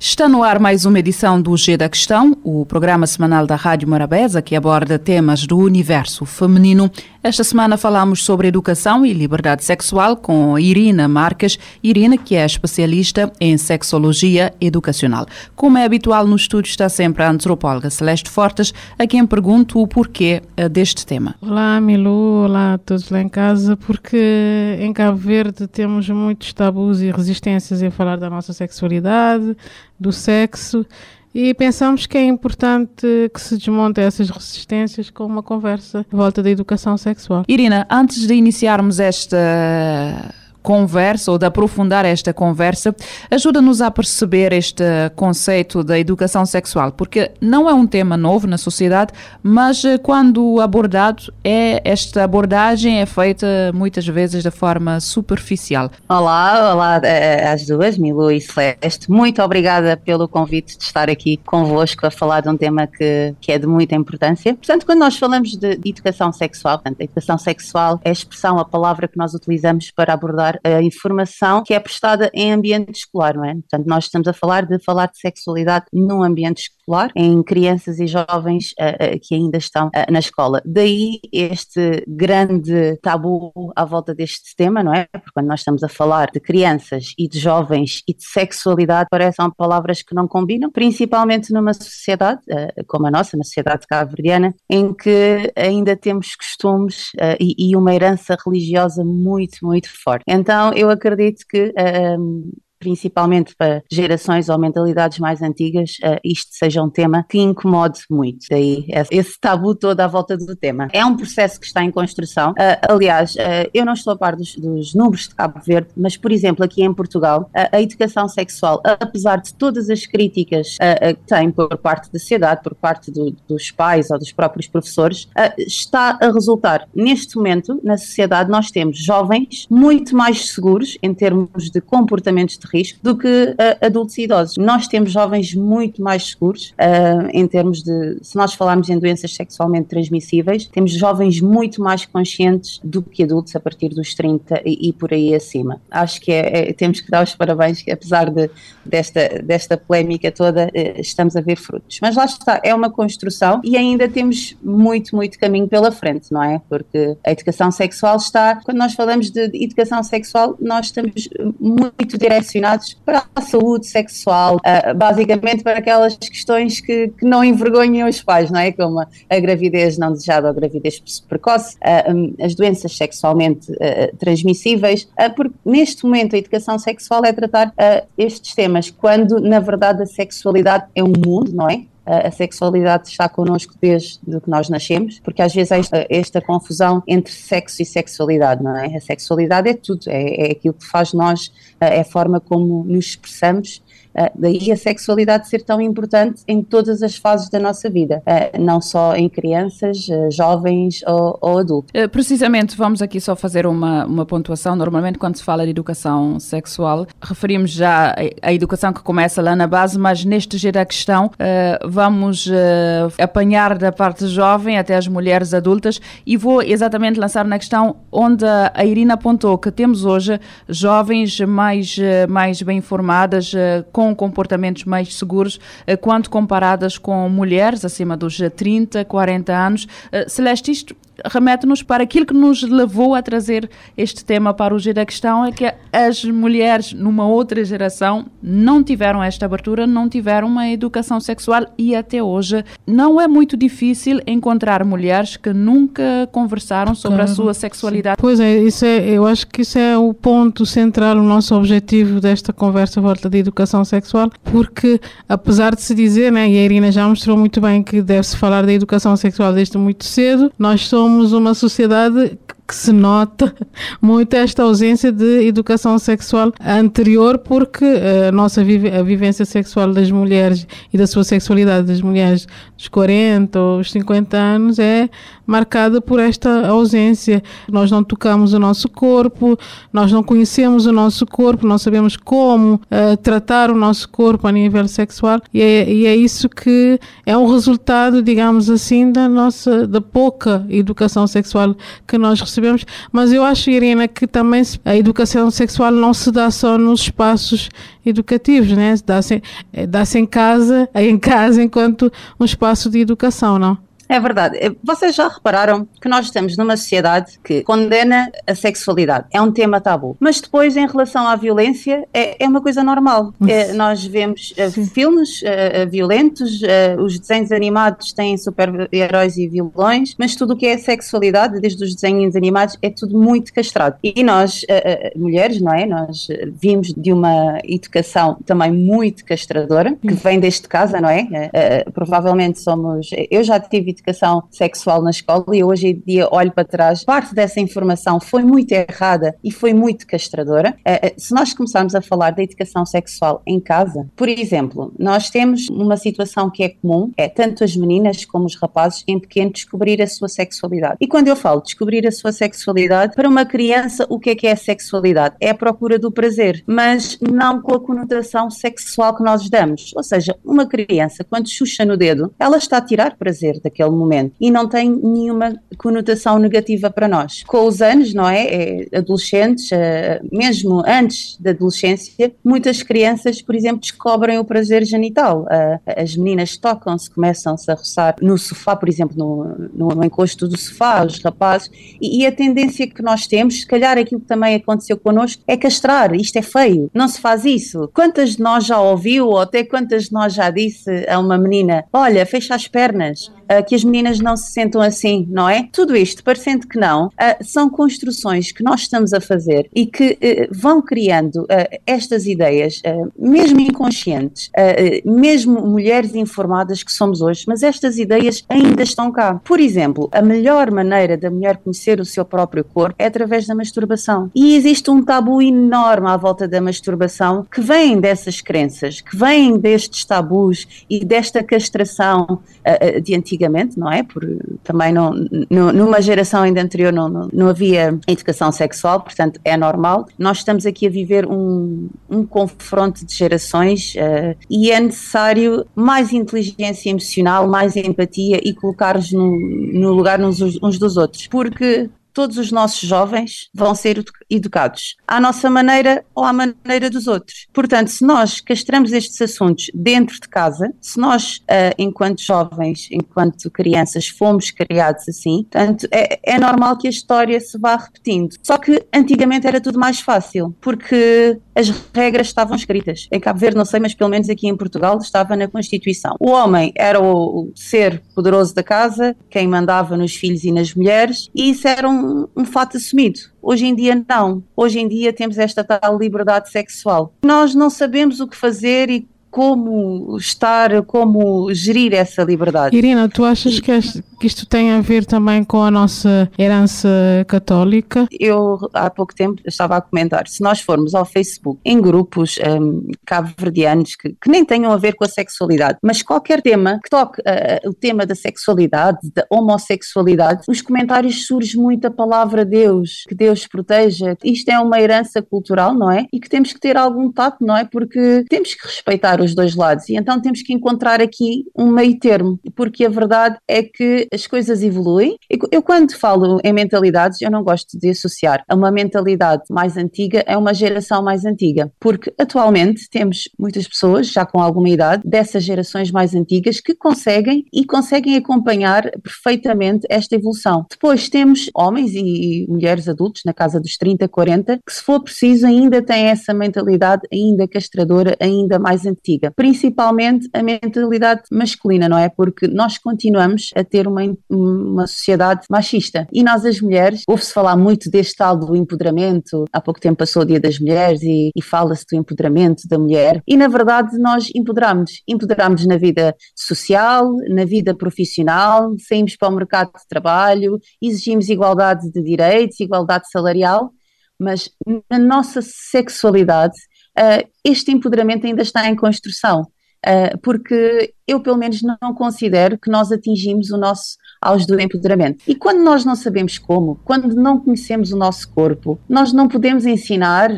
Está no ar mais uma edição do G da Questão, o programa semanal da Rádio Morabeza que aborda temas do universo feminino. Esta semana falamos sobre educação e liberdade sexual com Irina Marques. Irina, que é especialista em sexologia educacional. Como é habitual no estúdio, está sempre a antropóloga Celeste Fortes, a quem pergunto o porquê eh, deste tema. Olá, Milu, olá a todos lá em casa, porque em Cabo Verde temos muitos tabus e resistências em falar da nossa sexualidade, do sexo e pensamos que é importante que se desmonte essas resistências com uma conversa de volta da educação sexual. Irina, antes de iniciarmos esta conversa ou de aprofundar esta conversa, ajuda-nos a perceber este conceito da educação sexual, porque não é um tema novo na sociedade, mas eh, quando abordado, é, esta abordagem é feita muitas vezes de forma superficial. Olá, olá eh, às duas, Milu e Celeste. Muito obrigada pelo convite de estar aqui convosco a falar de um tema que, que é de muita importância. Portanto, quando nós falamos de educação sexual, portanto, a educação sexual é a expressão, a palavra que nós utilizamos para abordar a informação que é prestada em ambiente escolar, não é? Portanto, nós estamos a falar de falar de sexualidade num ambiente escolar, em crianças e jovens uh, uh, que ainda estão uh, na escola. Daí este grande tabu à volta deste tema, não é? Porque quando nós estamos a falar de crianças e de jovens e de sexualidade, parecem palavras que não combinam, principalmente numa sociedade como a nossa, na sociedade cabo-verdiana, em que ainda temos costumes e, e uma herança religiosa muito, muito forte. Então, eu acredito que um, principalmente para gerações ou mentalidades mais antigas, uh, isto seja um tema que incomode muito. Daí esse tabu todo à volta do tema. É um processo que está em construção. Uh, aliás, uh, eu não estou a par dos, dos, números de Cabo Verde, mas, por exemplo, aqui em Portugal, a educação sexual, apesar de todas as críticas que tem por parte da sociedade, por parte do, dos pais ou dos próprios professores, está a resultar. Neste momento, na sociedade, nós temos jovens muito mais seguros em termos de comportamentos de risco do que uh, adultos e idosos. Nós temos jovens muito mais seguros uh, em termos de, se nós falarmos em doenças sexualmente transmissíveis, temos jovens muito mais conscientes do que adultos a partir dos 30 e, e por aí acima. Acho que é, é, temos que dar os parabéns, que apesar de, desta, desta polémica toda, uh, estamos a ver frutos. Mas lá está, é uma construção e ainda temos muito, muito caminho pela frente, não é? Porque a educação sexual está, quando nós falamos de educação sexual, nós estamos muito direcionados para a saúde sexual, uh, basicamente para aquelas questões que, que, não envergonham os pais, não é? Como a, a gravidez não desejada ou a gravidez precoce, uh, ah, um, as doenças sexualmente uh, transmissíveis, porque neste momento a educação sexual é tratar estes temas, quando na verdade a sexualidade é um mundo, não é? A sexualidade está connosco desde que nós nascemos, porque às vezes há esta, esta, confusão entre sexo e sexualidade, não é? A sexualidade é tudo, é, é aquilo que faz nós, é a forma como nos expressamos daí a sexualidade ser tão importante em todas as fases da nossa vida, uh, não só em crianças, uh, jovens ou, ou adultos. precisamente, vamos aqui só fazer uma, uma pontuação. Normalmente, quando se fala de educação sexual, referimos já a educação que começa lá na base, mas neste giro da questão, vamos apanhar da parte jovem até as mulheres adultas e vou exatamente lançar na questão onde a Irina apontou que temos hoje jovens mais, mais bem informadas, com comportamentos mais seguros eh, quando comparadas com mulheres acima dos 30, 40 anos. Eh, Celeste, isto remete-nos para aquilo que nos levou a trazer este tema para o Giro da Questão, é que as mulheres numa outra geração não tiveram esta abertura, não tiveram uma educação sexual e até hoje não é muito difícil encontrar mulheres que nunca conversaram sobre claro, a sua sexualidade. Sim. Pois é, isso é, eu acho que isso é o ponto central, o nosso objetivo desta conversa volta de educação sexual, porque apesar de se dizer, né, e a Irina já mostrou muito bem que deve-se falar da educação sexual desde muito cedo, nós somos somos uma sociedade que se nota muito esta ausência de educação sexual anterior, porque eh, a nossa a vivência sexual das mulheres e da sua sexualidade das mulheres dos 40 ou 50 anos é marcada por esta ausência. Nós não tocamos o nosso corpo, nós não conhecemos o nosso corpo, não sabemos como uh, tratar o nosso corpo a nível sexual e é, e é, isso que é um resultado, digamos assim, da nossa da pouca educação sexual que nós recebemos. Mas eu acho, Irina, que também a educação sexual não se dá só nos espaços educativos, né? Dá-se eh, dá em casa, em casa enquanto um espaço de educação, não? É verdade. Eh, vocês já repararam que nós estamos numa sociedade que condena a sexualidade. É um tema tabu. Mas depois, em relação à violência, é, é uma coisa normal. É, nós vemos uh, filmes uh, violentos, uh, os desenhos animados têm super-heróis e vilões, mas tudo o que é sexualidade, desde os desenhos animados, é tudo muito castrado. E nós, mulheres, não é? Nós vimos de uma educação também muito castradora, que vem deste casa, não é? provavelmente somos. Eu já tive educação sexual na escola e hoje em dia olho para trás, parte dessa informação foi muito errada e foi muito castradora. Uh, se nós começarmos a falar da educação sexual em casa, por exemplo, nós temos uma situação que é comum, é tanto as meninas como os rapazes em pequeno descobrir a sua sexualidade. E quando eu falo descobrir a sua sexualidade, para uma criança, o que é que é a sexualidade? É a procura do prazer, mas não com a conotação sexual que nós damos. Ou seja, uma criança, quando chucha no dedo, ela está a tirar prazer daquele naquele momento e não tem nenhuma conotação negativa para nós. Com os anos, não é? é adolescentes, uh, mesmo antes da adolescência, muitas crianças, por exemplo, descobrem o prazer genital. Uh, as meninas tocam-se, começam-se a roçar no sofá, por exemplo, no, no encosto do sofá, os rapazes, e, e, a tendência que nós temos, se calhar aquilo que também aconteceu connosco, é castrar. Isto é feio, não se faz isso. Quantas de nós já ouviu, ou até quantas de nós já disse a uma menina: Olha, fecha as pernas, uh, que as meninas não se sentam assim, não é? Tudo isto, parecendo que não, uh, são construções que nós estamos a fazer e que uh, vão criando estas ideias, mesmo inconscientes, mesmo mulheres informadas que somos hoje, mas estas ideias ainda estão cá. Por exemplo, a melhor maneira da mulher conhecer o seu próprio corpo é através da masturbação. E existe um tabu enorme à volta da masturbação que vem dessas crenças, que vem destes tabus e desta castração de antigamente, não é? Por, também não, numa geração ainda anterior não, não, não, havia educação sexual, portanto é normal. Nós estamos aqui a viver um, um confronto de gerações uh, e é necessário mais inteligência emocional, mais empatia e colocar-nos no, no lugar uns, uns dos outros, porque todos os nossos jovens vão ser educados à nossa maneira ou à maneira dos outros. Portanto, se nós castramos estes assuntos dentro de casa, se nós, uh, enquanto jovens, enquanto crianças, fomos criados assim, portanto, é, é normal que a história se vá repetindo. Só que antigamente era tudo mais fácil, porque as regras estavam escritas. Em Cabo Verde, não sei, mas pelo menos aqui em Portugal estava na Constituição. O homem era o ser poderoso da casa, quem mandava nos filhos e nas mulheres, e isso era um, um fato assumido. Hoje em dia, não. Hoje em dia temos esta tal liberdade sexual. Nós não sabemos o que fazer e como estar, como gerir essa liberdade. Irina, tu achas que, isto tem a ver também com a nossa herança católica? Eu há pouco tempo estava a comentar, se nós formos ao Facebook em grupos um, cabo-verdianos que, que, nem tenham a ver com a sexualidade, mas qualquer tema que toque uh, o tema da sexualidade, da homossexualidade, os comentários surge muito a palavra Deus, que Deus proteja. Isto é uma herança cultural, não é? E que temos que ter algum tato, não é? Porque temos que respeitar os dois lados. E então temos que encontrar aqui um meio termo, porque a verdade é que as coisas evoluem. Eu, quando falo em mentalidades, eu não gosto de associar a uma mentalidade mais antiga a uma geração mais antiga, porque atualmente temos muitas pessoas, já com alguma idade, dessas gerações mais antigas que conseguem e conseguem acompanhar perfeitamente esta evolução. Depois temos homens e mulheres adultos na casa dos 30, 40, que se for preciso ainda têm essa mentalidade ainda castradora, ainda mais antiga principalmente a mentalidade masculina, não é? Porque nós continuamos a ter uma, uma sociedade machista e nós, as mulheres, ouve-se falar muito deste tal do empoderamento. Há pouco tempo passou o Dia das Mulheres e, e fala-se do empoderamento da mulher, e na verdade nós empoderamos. Empoderamos na vida social, na vida profissional, saímos para o mercado de trabalho, exigimos igualdade de direitos, igualdade salarial, mas na nossa sexualidade uh, este empoderamento ainda está em construção. Uh, porque eu, pelo menos, não considero que nós atingimos o nosso auge do empoderamento. E quando nós não sabemos como, quando não conhecemos o nosso corpo, nós não podemos ensinar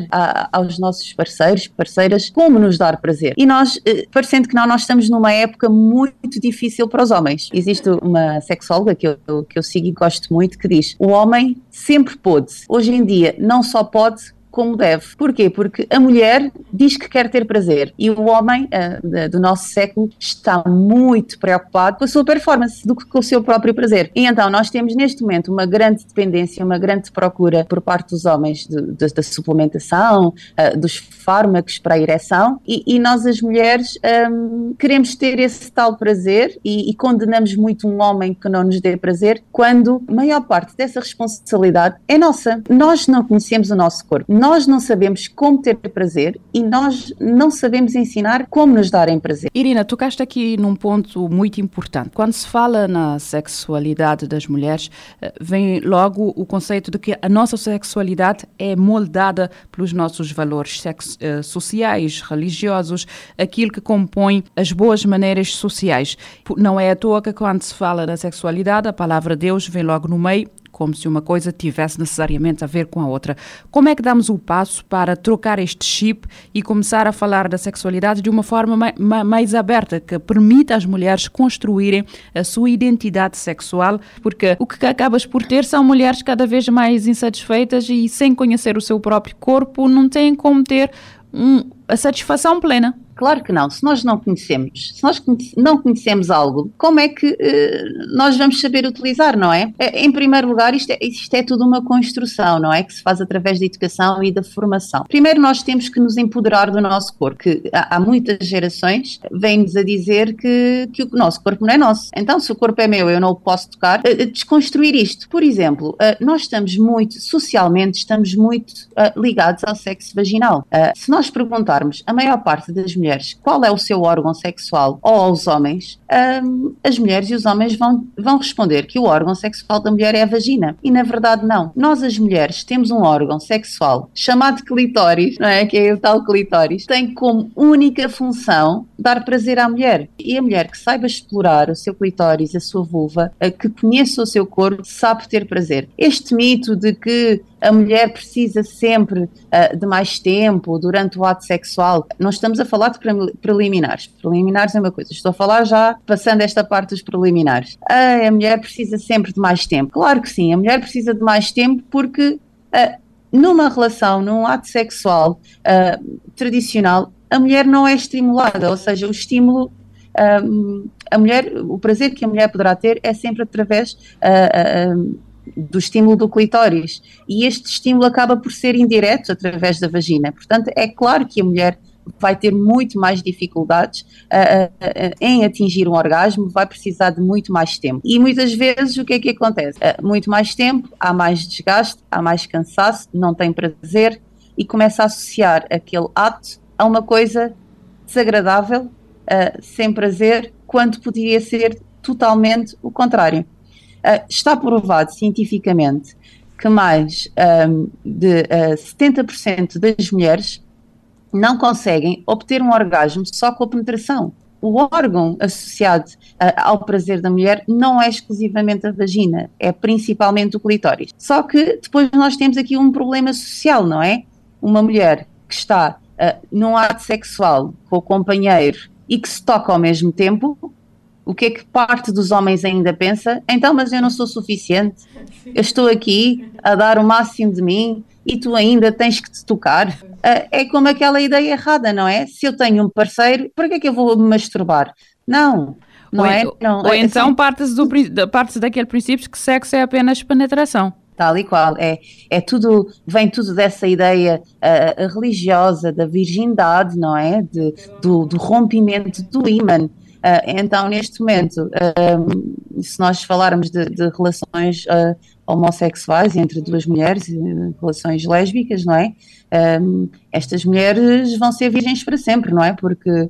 aos nossos parceiros, parceiras, como nos dar prazer. E nós, uh, parecendo que não, nós estamos numa época muito difícil para os homens. Existe uma sexóloga que eu, que eu sigo e gosto muito que diz: o homem sempre pôde. Hoje em dia, não só pode, como deve. Porquê? Porque a mulher diz que quer ter prazer e o homem uh, do nosso século está muito preocupado com a sua performance do que com o seu próprio prazer. E então nós temos neste momento uma grande dependência, uma grande procura por parte dos homens de, de, da suplementação, uh, dos fármacos para a ereção e, e nós as mulheres um, queremos ter esse tal prazer e, e condenamos muito um homem que não nos dê prazer quando a maior parte dessa responsabilidade é nossa. Nós não conhecemos o nosso corpo nós não sabemos como ter prazer e nós não sabemos ensinar como nos darem prazer. Irina, tocaste aqui num ponto muito importante. Quando se fala na sexualidade das mulheres, eh, vem logo o conceito de que a nossa sexualidade é moldada pelos nossos valores eh, sociais, religiosos, aquilo que compõe as boas maneiras sociais. Não é à toa que quando se fala da sexualidade, a palavra Deus vem logo no meio como se uma coisa tivesse necessariamente a ver com a outra. Como é que damos o passo para trocar este chip e começar a falar da sexualidade de uma forma mais, aberta, que permita às mulheres construírem a sua identidade sexual? Porque o que acabas por ter são mulheres cada vez mais insatisfeitas e sem conhecer o seu próprio corpo não têm como ter um, a satisfação plena. Claro que não. Se nós não conhecemos, se nós não conhecemos algo, como é que uh, nós vamos saber utilizar, não é? é? Em primeiro lugar, isto é, isto é tudo uma construção, não é? Que se faz através da educação e da formação. Primeiro, nós temos que nos empoderar do nosso corpo, que há, há muitas gerações vêm-nos a dizer que, que o nosso corpo não é nosso. Então, se o corpo é meu, eu não o posso tocar. Uh, desconstruir isto. Por exemplo, uh, nós estamos muito, socialmente, estamos muito ligados ao sexo vaginal. se nós perguntarmos, a maior parte das mulheres qual é o seu órgão sexual ou aos homens, um, as mulheres e os homens vão, vão responder que o órgão sexual da mulher é a vagina. E na verdade não. Nós, as mulheres, temos um órgão sexual chamado clitóris, não é? Que é o tal clitóris, tem como única função dar prazer à mulher. E a mulher que saiba explorar o seu clitóris, a sua vulva, que conheça o seu corpo, sabe ter prazer. Este mito de que a mulher precisa sempre uh, de mais tempo durante o ato sexual. Não estamos a falar de preliminares. Preliminares é uma coisa. Estou a falar já passando esta parte dos preliminares. Ah, a mulher precisa sempre de mais tempo. Claro que sim, a mulher precisa de mais tempo porque uh, numa relação, num ato sexual uh, tradicional, a mulher não é estimulada, ou seja, o estímulo um, a mulher, o prazer que a mulher poderá ter é sempre através uh, uh, do estímulo do clitóris. E este estímulo acaba por ser indireto através da vagina. Portanto, é claro que a mulher vai ter muito mais dificuldades uh, uh, em atingir um orgasmo, vai precisar de muito mais tempo. E muitas vezes o que é que acontece? Uh, muito mais tempo, há mais desgaste, há mais cansaço, não tem prazer e começa a associar aquele ato a uma coisa desagradável, sem prazer, quando poderia ser totalmente o contrário. Uh, está provado cientificamente que mais um, de uh, 70% das mulheres não conseguem obter um orgasmo só com a penetração. O órgão associado uh, ao prazer da mulher não é exclusivamente a vagina, é principalmente o clitóris. Só que depois nós temos aqui um problema social, não é? Uma mulher que está uh, num ato sexual com o companheiro e que se toca ao mesmo tempo, o que é que parte dos homens ainda pensa? Então, mas eu não sou suficiente. Eu estou aqui a dar o máximo de mim e tu ainda tens que te tocar. Ah, é como aquela ideia errada, não é? Se eu tenho um parceiro, por que é que eu vou me masturbar? Não. Não ou, é? Não, ou é então assim. partes, do, partes daquele princípio que sexo é apenas penetração. tal e qual. É, é tudo, vem tudo dessa ideia uh, religiosa da virgindade, não é? De, do, do rompimento do ímã. Uh, então, neste momento, uh, se nós falarmos de, de relações uh, homossexuais entre duas mulheres, relações lésbicas, não é? estas mulheres vão ser virgens para sempre, não é? Porque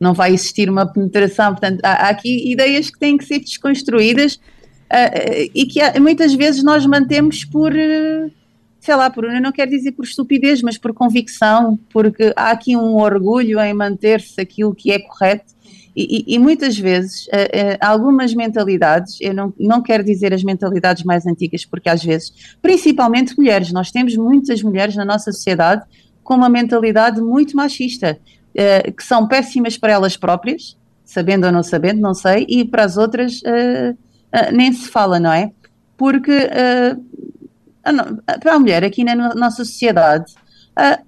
não vai existir uma penetração. Portanto, há, há, aqui ideias que têm que ser desconstruídas e que há, muitas vezes nós mantemos por sei lá, por, não quero dizer por estupidez, mas por convicção, porque há aqui um orgulho em manter-se aquilo que é correto e, e, muitas vezes, uh, uh, algumas mentalidades, eu não, não quero dizer as mentalidades mais antigas, porque às vezes, principalmente mulheres, nós temos muitas mulheres na nossa sociedade com uma mentalidade muito machista, uh, que são péssimas para elas próprias, sabendo ou não sabendo, não sei, e para as outras nem se fala, não é? Porque para a mulher aqui na nossa sociedade,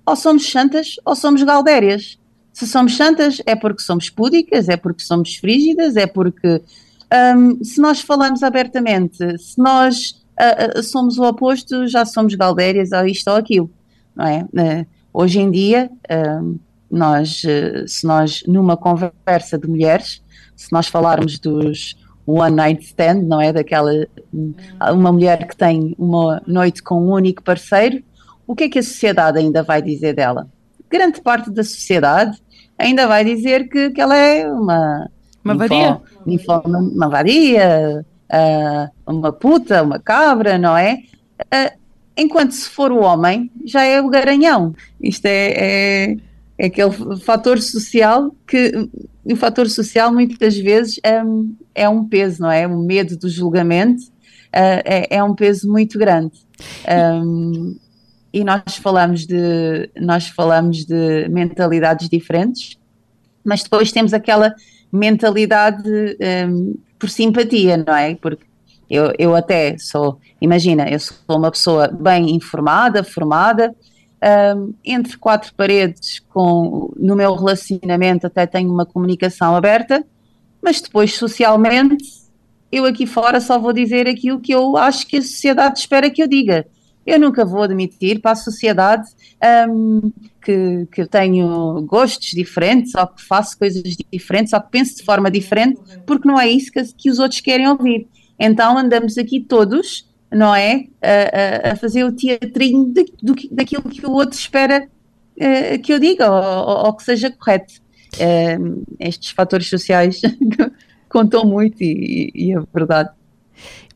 ou somos santas ou somos galdérias. Se somos santas, é porque somos púdicas, é porque somos frígidas, é porque um, se nós falamos abertamente, se nós uh, uh, somos o oposto, já somos galdérias ou isto ou aquilo, não é? Uh, hoje em dia, hum, nós, se nós numa conversa de mulheres, se nós falarmos dos one night stand, não é? Daquela uma mulher que tem uma noite com um único parceiro, o que é que a sociedade ainda vai dizer dela? Grande parte da sociedade ainda vai dizer que, que ela é uma. Uma vadia? uma vadia, uh, uma puta, uma cabra, não é? Uh, enquanto se for o homem, já é o garanhão. Isto é, é, é aquele fator social que o fator social muitas vezes é, é um peso, não é? O medo do julgamento é, é, um peso muito grande. Um, e nós falamos de nós falamos de mentalidades diferentes, mas depois temos aquela mentalidade um, por simpatia, não é? Porque eu, eu até sou, imagina, eu sou uma pessoa bem informada, formada, um, entre quatro paredes, com, no meu relacionamento até tenho uma comunicação aberta, mas depois socialmente eu aqui fora só vou dizer aquilo que eu acho que a sociedade espera que eu diga. Eu nunca vou admitir para a sociedade um, que, que eu tenho gostos diferentes, ou que faço coisas diferentes, ou que penso de forma diferente, porque não é isso que, que os outros querem ouvir. Então andamos aqui todos, não é? A, a, fazer o teatrinho de, do, daquilo que o outro espera uh, que eu diga, ou, ou, que seja correto. Uh, estes fatores sociais contam muito e, e é verdade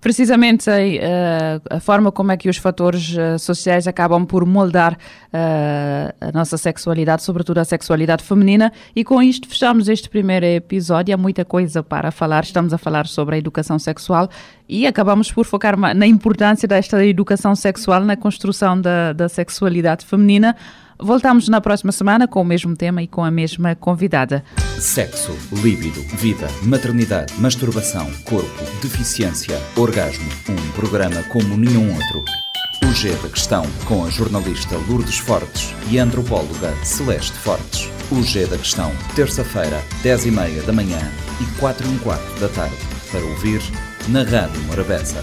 precisamente a, eh, a, forma como é que os fatores uh, sociais acabam por moldar uh, a nossa sexualidade, sobretudo a sexualidade feminina. E com isto fechamos este primeiro episódio. Há muita coisa para falar. Estamos a falar sobre a educação sexual e acabamos por focar na importância desta educação sexual na construção da, da sexualidade feminina. Voltamos na próxima semana com o mesmo tema e com a mesma convidada. Sexo, líbido, vida, maternidade, masturbação, corpo, deficiência, orgasmo. Um programa como nenhum outro. O G da Questão, com a jornalista Lourdes Fortes e a antropóloga Celeste Fortes. O G da Questão, terça-feira, 10h30 da manhã e 4 h quarto da tarde. Para ouvir na Rádio Morabeza.